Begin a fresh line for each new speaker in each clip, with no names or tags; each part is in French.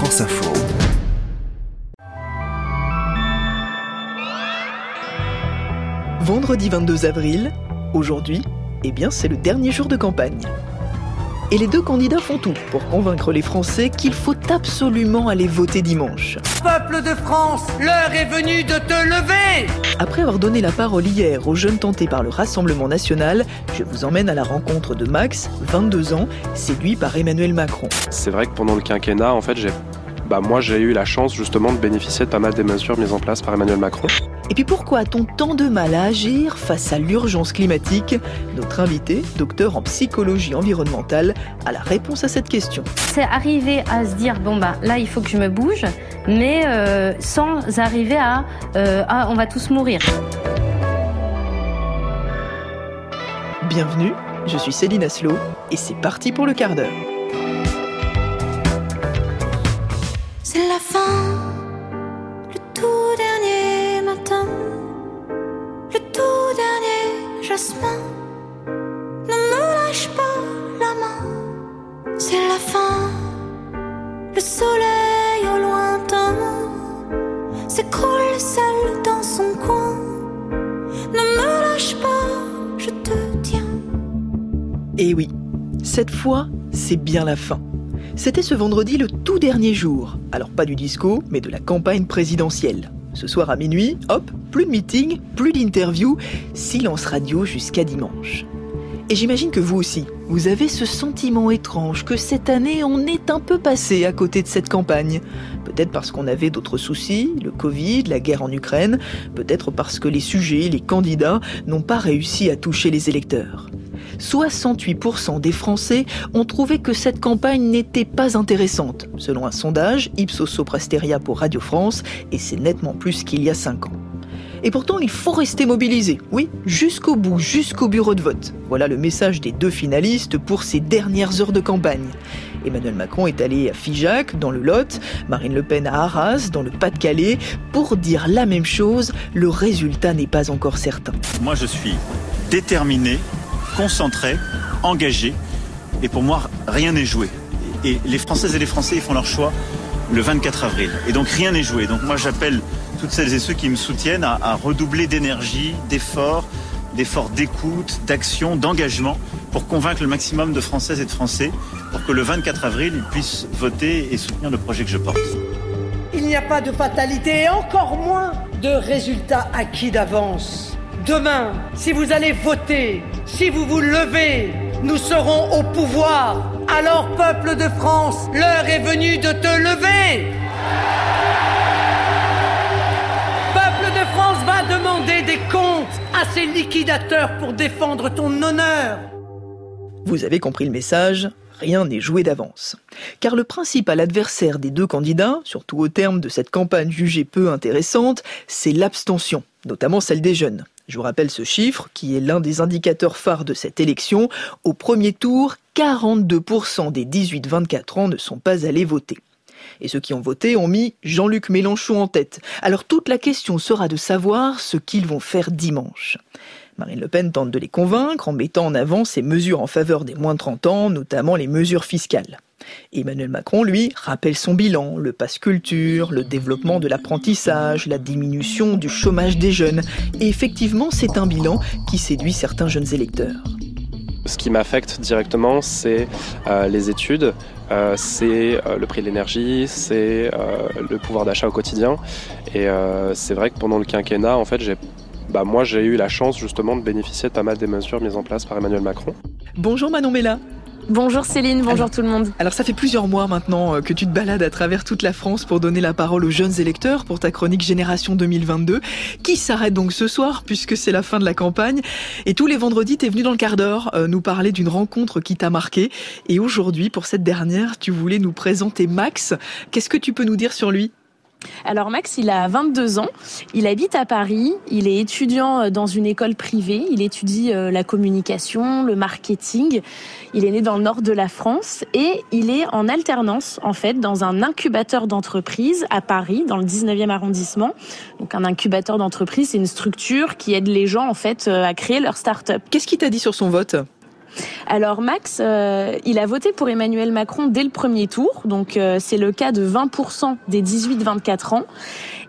France Info.
Vendredi 22 avril, aujourd'hui, eh bien c'est le dernier jour de campagne. Et les deux candidats font tout pour convaincre les Français qu'il faut absolument aller voter dimanche.
Peuple de France, l'heure est venue de te lever
Après avoir donné la parole hier aux jeunes tentés par le Rassemblement national, je vous emmène à la rencontre de Max, 22 ans, séduit par Emmanuel Macron.
C'est vrai que pendant le quinquennat, en fait, j'ai bah, moi j'ai eu la chance justement de bénéficier de pas mal des mesures mises en place par Emmanuel Macron.
Et puis pourquoi a-t-on tant de mal à agir face à l'urgence climatique? Notre invité, docteur en psychologie environnementale, a la réponse à cette question.
C'est arriver à se dire bon bah là il faut que je me bouge, mais euh, sans arriver à euh, ah, on va tous mourir.
Bienvenue, je suis Céline Aslo et c'est parti pour le quart d'heure.
C'est la fin, le tout dernier matin, le tout dernier jasmin. Ne me lâche pas la main, c'est la fin, le soleil au lointain s'écroule seul dans son coin. Ne me lâche pas, je te tiens.
Et oui, cette fois, c'est bien la fin. C'était ce vendredi le tout dernier jour. Alors pas du disco, mais de la campagne présidentielle. Ce soir à minuit, hop, plus de meeting, plus d'interview, silence radio jusqu'à dimanche. Et j'imagine que vous aussi, vous avez ce sentiment étrange que cette année on est un peu passé à côté de cette campagne. Peut-être parce qu'on avait d'autres soucis, le Covid, la guerre en Ukraine, peut-être parce que les sujets, les candidats n'ont pas réussi à toucher les électeurs. 68% des Français ont trouvé que cette campagne n'était pas intéressante, selon un sondage Ipsos Soprasteria pour Radio France, et c'est nettement plus qu'il y a 5 ans. Et pourtant, il faut rester mobilisé, oui, jusqu'au bout, jusqu'au bureau de vote. Voilà le message des deux finalistes pour ces dernières heures de campagne. Emmanuel Macron est allé à Figeac, dans le Lot, Marine Le Pen à Arras, dans le Pas-de-Calais, pour dire la même chose, le résultat n'est pas encore certain.
Moi, je suis déterminé concentré, engagé. Et pour moi, rien n'est joué. Et les Françaises et les Français, ils font leur choix le 24 avril. Et donc rien n'est joué. Donc moi, j'appelle toutes celles et ceux qui me soutiennent à, redoubler d'énergie, d'efforts, d'efforts d'écoute, d'action, d'engagement pour convaincre le maximum de Françaises et de Français pour que le 24 avril, ils puissent voter et soutenir le projet que je porte.
Il n'y a pas de fatalité et encore moins de résultats acquis d'avance. Demain, si vous allez voter, si vous vous levez, nous serons au pouvoir. Alors, peuple de France, l'heure est venue de te lever. Ces pour défendre ton honneur.
Vous avez compris le message rien n'est joué d'avance. Car le principal adversaire des deux candidats, surtout au terme de cette campagne jugée peu intéressante, c'est l'abstention, notamment celle des jeunes. Je vous rappelle ce chiffre, qui est l'un des indicateurs phares de cette élection. Au premier tour, 42% des 18-24 ans ne sont pas allés voter. Et ceux qui ont voté ont mis Jean-Luc Mélenchon en tête. Alors toute la question sera de savoir ce qu'ils vont faire dimanche. Marine Le Pen tente de les convaincre en mettant en avant ses mesures en faveur des moins de 30 ans, notamment les mesures fiscales. Emmanuel Macron, lui, rappelle son bilan, le passe culture, le développement de l'apprentissage, la diminution du chômage des jeunes. Et effectivement, c'est un bilan qui séduit certains jeunes électeurs.
Ce qui m'affecte directement, c'est euh, les études, euh, c'est euh, le prix de l'énergie, c'est le pouvoir d'achat au quotidien. Et c'est vrai que pendant le quinquennat, en fait, j'ai bah, moi, j'ai eu la chance justement de bénéficier de pas mal des mesures mises en place par Emmanuel Macron.
Bonjour Manon Mella.
Bonjour Céline, bonjour
alors,
tout le monde.
Alors ça fait plusieurs mois maintenant euh, que tu te balades à travers toute la France pour donner la parole aux jeunes électeurs pour ta chronique Génération 2022, qui s'arrête donc ce soir puisque c'est la fin de la campagne? Et tous les vendredis, tu es venu dans le quart d'heure euh, nous parler d'une rencontre qui t'a marqué. Et aujourd'hui, pour cette dernière, tu voulais nous présenter Max. Qu'est-ce que tu peux nous dire sur lui?
Alors Max, il a 22 ans, il habite à Paris, il est étudiant euh, dans une école privée, il étudie euh, la communication, le marketing, il est né dans le nord de la France et il est en alternance en fait dans un incubateur d'entreprise à Paris, dans le 19e arrondissement. Donc un incubateur d'entreprise, c'est une structure qui aide les gens en fait euh, à créer leur start-up.
Qu'est-ce qu'il t'a dit sur son vote?
Alors Max, euh, il a voté pour Emmanuel Macron dès le premier tour, donc euh, c'est le cas de 20% des 18-24 ans.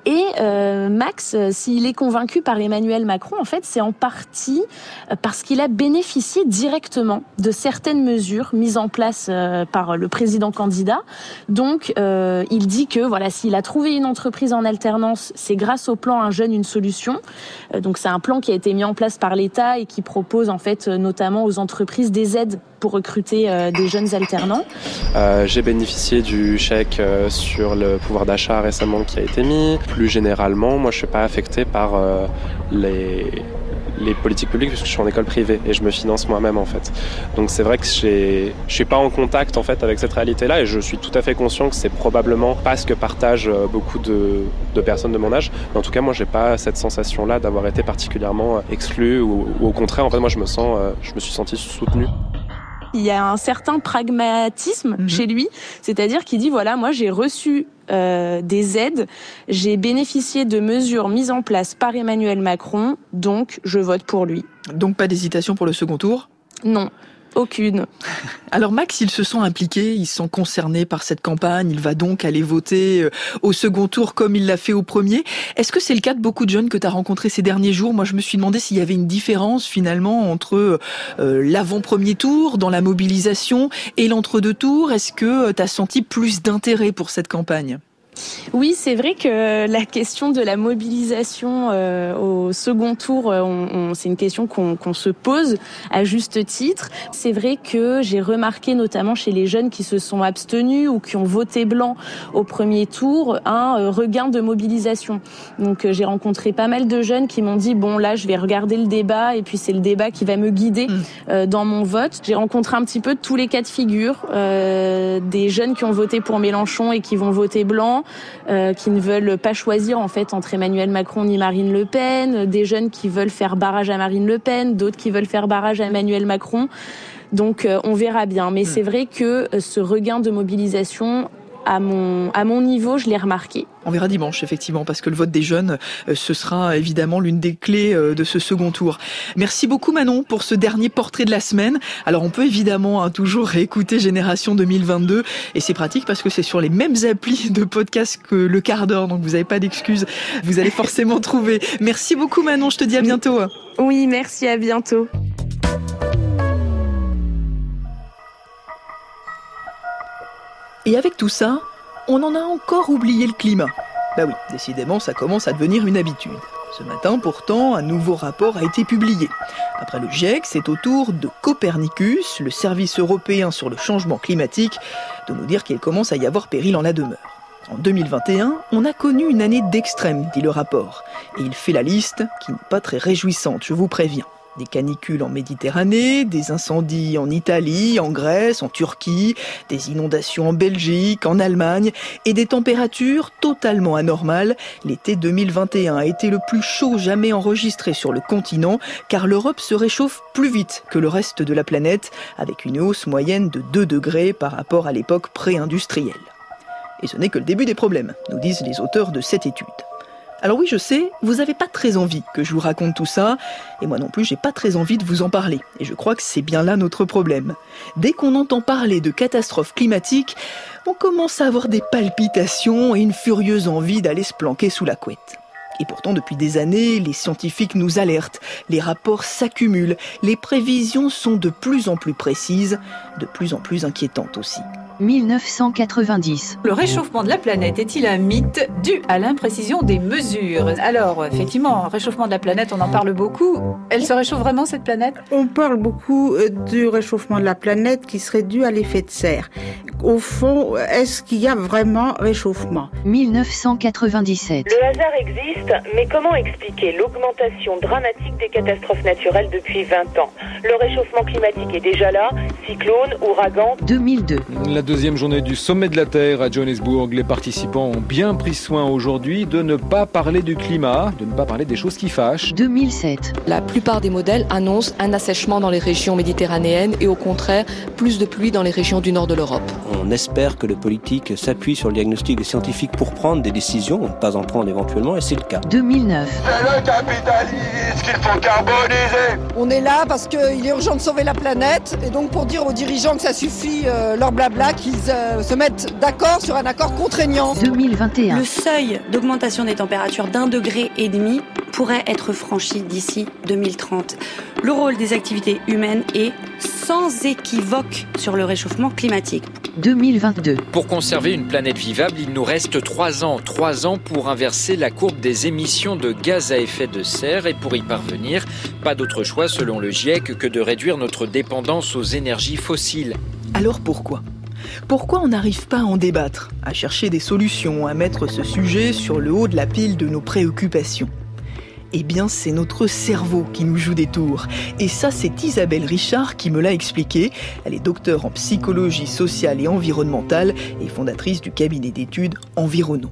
Et euh, Max, euh, s'il est convaincu par Emmanuel Macron, en fait, c'est en partie euh, parce qu'il a bénéficié directement de certaines mesures mises en place par le président candidat. Donc, euh, il dit que voilà, s'il a trouvé une entreprise en alternance, c'est grâce au plan Un jeune une solution. donc, c'est un plan qui a été mis en place par l'État et qui propose en fait notamment aux entreprises des aides pour recruter des jeunes alternants.
Euh, J'ai bénéficié du chèque sur le pouvoir d'achat récemment qui a été mis plus généralement, moi je suis pas affecté par euh, les, les politiques publiques puisque je suis en école privée et je me finance moi-même en fait. Donc c'est vrai que je suis pas en contact en fait avec cette réalité-là et je suis tout à fait conscient que c'est probablement pas ce que partagent euh, beaucoup de, de, personnes de mon âge. Mais en tout cas moi j'ai pas cette sensation-là d'avoir été particulièrement euh, exclu ou, ou, au contraire en fait moi je me sens, je me suis senti soutenu
il y a un certain pragmatisme mmh. chez lui, c'est-à-dire qu'il dit voilà, moi j'ai reçu euh, des aides, j'ai bénéficié de mesures mises en place par Emmanuel Macron, donc je vote pour lui.
Donc pas d'hésitation pour le second tour?
Non. Aucune.
Alors Max, il se sent impliqué, il se sent concerné par cette campagne, il va donc aller voter euh, au second tour comme il l'a fait au premier. Est-ce que c'est le cas de beaucoup de jeunes que tu as rencontrés ces derniers jours? Moi, je me suis demandé s'il y avait une différence finalement entre euh, l'avant-premier tour dans la mobilisation et l'entre-deux tours. Est-ce que euh, tu as senti plus d'intérêt pour cette campagne?
Oui, c'est vrai que la question de la mobilisation euh, au second tour, euh, on, on, c'est une question qu'on qu se pose à juste titre. C'est vrai que j'ai remarqué notamment chez les jeunes qui se sont abstenus ou qui ont voté blanc au premier tour un euh, regain de mobilisation. Donc euh, j'ai rencontré pas mal de jeunes qui m'ont dit bon là je vais regarder le débat et puis c'est le débat qui va me guider mmh. Euh, dans mon vote. J'ai rencontré un petit peu tous les cas de figure, des jeunes qui ont voté pour Mélenchon et qui vont voter blanc euh, qui ne veulent pas choisir en fait entre Emmanuel Macron ni Marine Le Pen, des jeunes qui veulent faire barrage à Marine Le Pen, d'autres qui veulent faire barrage à Emmanuel Macron. Donc euh, on verra bien. Mais mmh. c'est vrai que euh, ce regain de mobilisation à mon, à mon niveau, je l'ai remarqué.
On verra dimanche, effectivement, parce que le vote des jeunes, euh, ce sera évidemment l'une des clés euh, de ce second tour. Merci beaucoup Manon pour ce dernier portrait de la semaine. Alors on peut évidemment hein, toujours réécouter Génération 2022 et c'est pratique parce que c'est sur les mêmes applis de podcast que le quart d'heure, donc vous n'avez pas d'excuses, vous allez forcément trouver. Merci beaucoup Manon, je te dis à bientôt.
Oui, merci, à bientôt.
Et avec tout ça, on en a encore oublié le climat. Bah oui, décidément, ça commence à devenir une habitude. Ce matin, pourtant, un nouveau rapport a été publié. Après le GIEC, c'est au tour de Copernicus, le service européen sur le changement climatique, de nous dire qu'il commence à y avoir péril en la demeure. En 2021, on a connu une année d'extrême, dit le rapport. Et il fait la liste, qui n'est pas très réjouissante, je vous préviens. Des canicules en Méditerranée, des incendies en Italie, en Grèce, en Turquie, des inondations en Belgique, en Allemagne et des températures totalement anormales. L'été 2021 a été le plus chaud jamais enregistré sur le continent car l'Europe se réchauffe plus vite que le reste de la planète avec une hausse moyenne de 2 degrés par rapport à l'époque pré-industrielle. Et ce n'est que le début des problèmes, nous disent les auteurs de cette étude. Alors oui, je sais, vous n'avez pas très envie que je vous raconte tout ça, et moi non plus, j'ai pas très envie de vous en parler. Et je crois que c'est bien là notre problème. Dès qu'on entend parler de catastrophes climatiques, on commence à avoir des palpitations et une furieuse envie d'aller se planquer sous la couette. Et pourtant, depuis des années, les scientifiques nous alertent, les rapports s'accumulent, les prévisions sont de plus en plus précises, de plus en plus inquiétantes aussi.
1990.
Le réchauffement de la planète est-il un mythe dû à l'imprécision des mesures? Alors, effectivement, réchauffement de la planète, on en parle beaucoup. Elle se réchauffe vraiment, cette planète?
On parle beaucoup euh, du réchauffement de la planète qui serait dû à l'effet de serre. Au fond, est-ce qu'il y a vraiment réchauffement?
1997.
Le hasard existe, mais comment expliquer l'augmentation dramatique des catastrophes naturelles depuis 20 ans? Le réchauffement climatique est déjà là, cyclone, ouragan.
2002.
La deuxième journée du sommet de la Terre à Johannesburg, les participants ont bien pris soin aujourd'hui de ne pas parler du climat, de ne pas parler des choses qui fâchent.
2007.
La plupart des modèles annoncent un assèchement dans les régions méditerranéennes et au contraire plus de pluie dans les régions du nord de l'Europe. On espère que le politique s'appuie sur le diagnostic des scientifiques pour prendre des décisions, ou ne pas en prendre éventuellement, et c'est le cas.
2009.
C'est le capitalisme qu'il faut carboniser
On est là parce qu'il est urgent de sauver la planète, et donc pour dire aux dirigeants que ça suffit euh, leur blabla, qu'ils euh, se mettent d'accord sur un accord contraignant.
2021.
Le seuil d'augmentation des températures d'un degré et demi pourrait être franchi d'ici 2030. Le rôle des activités humaines est sans équivoque sur le réchauffement climatique.
2022.
Pour conserver une planète vivable, il nous reste trois ans. Trois ans pour inverser la courbe des émissions de gaz à effet de serre et pour y parvenir, pas d'autre choix selon le GIEC que de réduire notre dépendance aux énergies fossiles.
Alors pourquoi? Pourquoi on n'arrive pas à en débattre, à chercher des solutions, à mettre ce sujet sur le haut de la pile de nos préoccupations? Eh bien, c'est notre cerveau qui nous joue des tours. Et ça, c'est Isabelle Richard qui me l'a expliqué. Elle est docteure en psychologie sociale et environnementale et fondatrice du cabinet d'études Environno.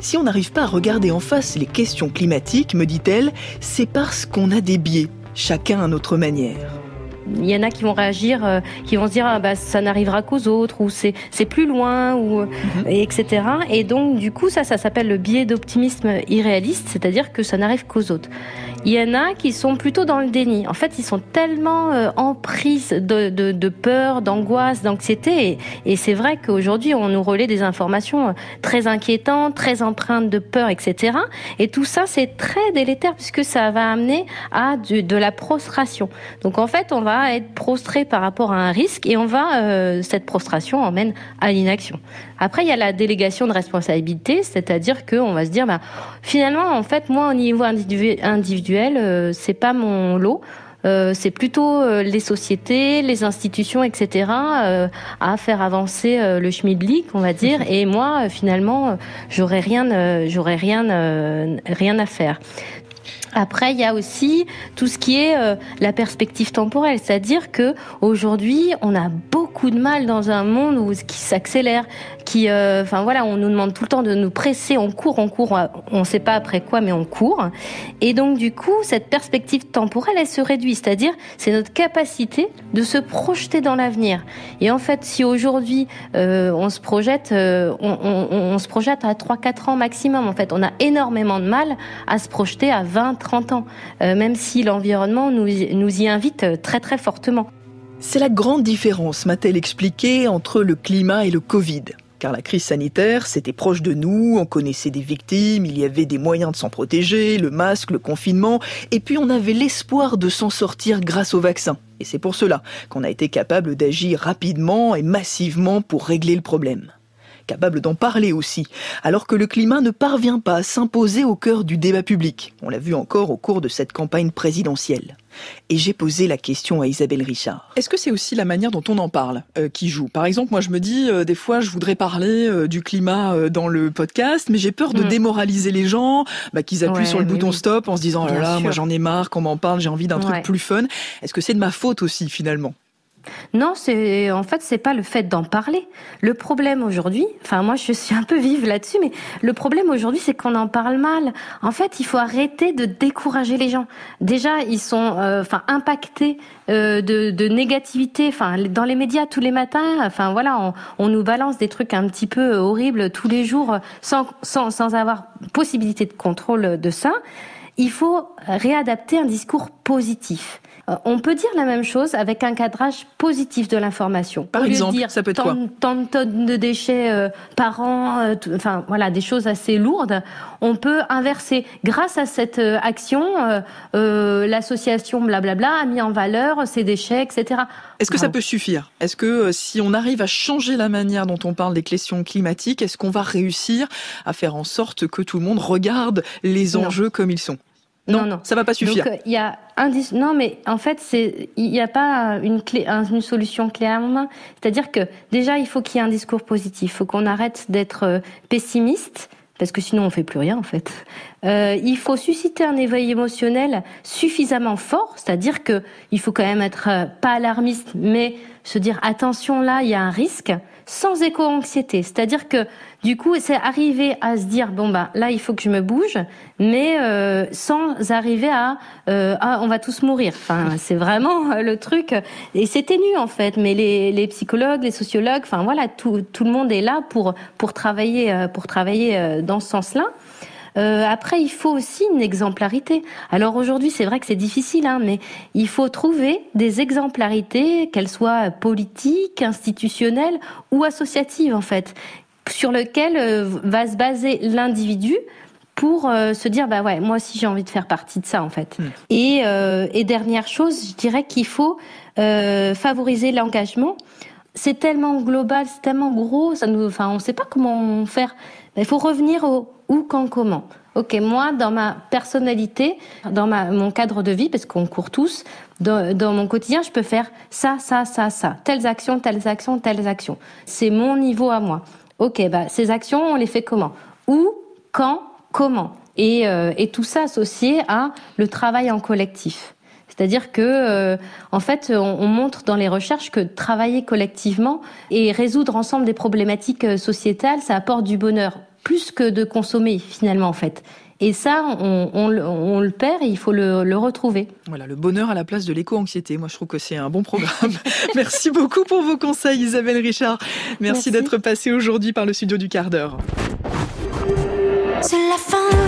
Si on n'arrive pas à regarder en face les questions climatiques, me dit-elle, c'est parce qu'on a des biais, chacun à notre manière.
Il y en a qui vont réagir, euh, qui vont se dire ah bah ça n'arrivera qu'aux autres ou c'est plus loin ou
Mhm.
et etc. Et donc du coup ça ça s'appelle le biais d'optimisme irréaliste, c'est-à-dire que ça n'arrive qu'aux autres. Il y en a qui sont plutôt dans le déni. En fait, ils sont tellement euh, de, de, de peur, d'angoisse, d'anxiété. Et, et c'est vrai qu'aujourd'hui, on nous relaie des informations euh, très inquiétantes, très empreintes de peur, etc. Et tout ça, c'est très délétère puisque ça va amener à du- de la prostration. Donc en fait, on va être prostré par rapport à un risque et on va euh, cette prostration emmène à l'inaction. Après, il y a la délégation de responsabilité, c'est-à-dire qu'on va se dire, bah, finalement, en fait, moi, au niveau individu- individuel, euh, c'est pas mon lot. Euh, c'est plutôt euh, les sociétés, les institutions, etc. euh, à faire avancer le schmilblick, on va dire. Et moi, finalement, j'aurais rien, rien à faire. Après, il y a aussi tout ce qui est euh, la perspective temporelle, c'est-à-dire que aujourd'hui, on a beaucoup de mal dans un monde qui s'accélère, qui, euh, voilà, on nous demande tout le temps de nous presser, on court, on court, on ne sait pas après quoi, mais on court. Et donc du coup, cette perspective temporelle, elle se réduit, c'est-à-dire c'est notre capacité de se projeter dans l'avenir. Et en fait, si aujourd'hui euh, on se projette, on, se projette à 3-4 ans maximum. En fait, on a énormément de mal à se projeter à 20-30 ans, euh, même si l'environnement nous, nous y invite euh, très très fortement.
C'est la grande différence, m'a-t-elle expliqué, entre le climat et le Covid. Car la crise sanitaire, c'était proche de nous, on connaissait des victimes, il y avait des moyens de s'en protéger, le masque, le confinement, et puis on avait l'espoir de s'en sortir grâce au vaccin. Et c'est pour cela qu'on a été capable d'agir rapidement et massivement pour régler le problème. Capable d'en parler aussi, alors que le climat ne parvient pas à s'imposer au cœur du débat public. On l'a vu encore au cours de cette campagne présidentielle. Et j'ai posé la question à Isabelle Richard.
Est-ce que c'est aussi la manière dont on en parle euh, qui joue? Par exemple, moi je me dis, euh, des fois je voudrais parler euh, du climat euh, dans le podcast, mais j'ai peur de
Mm.
démoraliser les gens, bah, qu'ils appuient
Ouais,
sur le bouton
oui.
stop en se disant, oh là moi j'en ai marre qu'on m'en parle, j'ai envie d'un
Ouais.
truc plus fun. Est-ce que c'est de ma faute aussi finalement?
Non, c'est en fait c'est pas le fait d'en parler. Le problème aujourd'hui, enfin moi je suis un peu vive là-dessus, mais le problème aujourd'hui c'est qu'on en parle mal. En fait, il faut arrêter de décourager les gens. Déjà, ils sont euh, enfin impactés euh, de, négativité. Enfin, dans les médias tous les matins, enfin voilà, on, on nous balance des trucs un petit peu horribles tous les jours, sans sans sans avoir possibilité de contrôle de ça. Il faut réadapter un discours positif. Euh, On peut dire la même chose avec un cadrage positif de l'information.
Par
Au lieu de
exemple,
dire
ça peut être
tant,
quoi
tant de tonnes de déchets euh, par an, euh, tout- enfin voilà, des choses assez lourdes. On peut inverser. Grâce à cette action, l'association blablabla a mis en valeur ces déchets, etc.
Est-ce que ça peut suffire? Est-ce que si on arrive à changer la manière dont on parle des questions climatiques, est-ce qu'on va réussir à faire en sorte que tout le monde regarde les
Non.
enjeux comme ils sont?
Non, non.
ça va pas suffire.
Donc euh, il y a un dis- non mais en fait c'est il n'y a pas une clé un- une solution clé en main. C'est-à-dire que déjà il faut qu'il y ait un discours positif. Il faut qu'on arrête d'être euh, pessimiste parce que sinon on fait plus rien en fait. Euh, il faut susciter un éveil émotionnel suffisamment fort, c'est-à-dire que il faut quand même être euh, pas alarmiste, mais se dire attention là, il y a un risque, sans éco-anxiété. C'est-à-dire que du coup, c'est arriver à se dire bon bah là, il faut que je me bouge, mais euh, sans arriver à euh, ah, on va tous mourir. Enfin, c'est vraiment euh, le truc et c'est ténu en fait. Mais les, les psychologues, les sociologues, enfin voilà, tout, tout le monde est là pour pour travailler euh, pour travailler dans ce sens-là. Euh, après, il faut aussi une exemplarité. Alors aujourd'hui, c'est vrai que c'est difficile, hein, mais il faut trouver des exemplarités, qu'elles soient politiques, institutionnelles ou associatives, en fait, sur lesquelles euh, va se baser l'individu pour euh, se dire bah ouais moi aussi j'ai envie de faire partie de ça en fait. Et, euh, et dernière chose je dirais qu'il faut euh, favoriser l'engagement. C'est tellement global c'est tellement gros ça nous enfin on sait pas comment faire. Il faut revenir au où quand comment. Ok moi dans ma personnalité dans ma mon cadre de vie parce qu'on court tous dans, mon quotidien je peux faire ça ça ça ça. Telles actions telles actions telles actions. C'est mon niveau à moi. Ok bah ces actions on les fait comment? Où quand comment? Et, euh, et tout ça associé à le travail en collectif. C'est-à-dire que, euh, en fait, on, on, montre dans les recherches que travailler collectivement et résoudre ensemble des problématiques euh, sociétales, ça apporte du bonheur, plus que de consommer finalement, en fait. Et ça, on, on, on, le perd et il faut le, le, retrouver.
Voilà, le bonheur à la place de l'éco-anxiété. Moi, je trouve que c'est un bon programme. Merci beaucoup pour vos conseils, Isabelle Richard. Merci, Merci. d'être passée aujourd'hui par le studio du quart d'heure.
C'est la fin.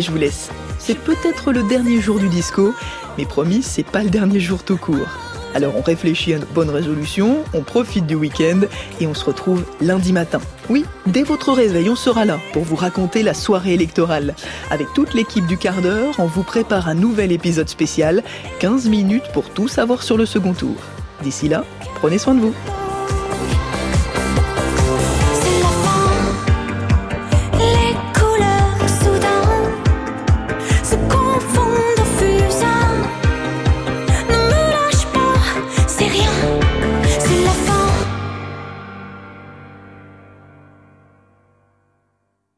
Je vous laisse. C'est peut-être le dernier jour du disco, mais promis, c'est pas le dernier jour tout court. Alors on réfléchit à nos bonnes résolutions, on profite du week-end et on se retrouve lundi matin. Oui, dès votre réveil, on sera là pour vous raconter la soirée électorale. Avec toute l'équipe du quart d'heure, on vous prépare un nouvel épisode spécial, 15 minutes pour tout savoir sur le second tour. D'ici là, prenez soin de vous.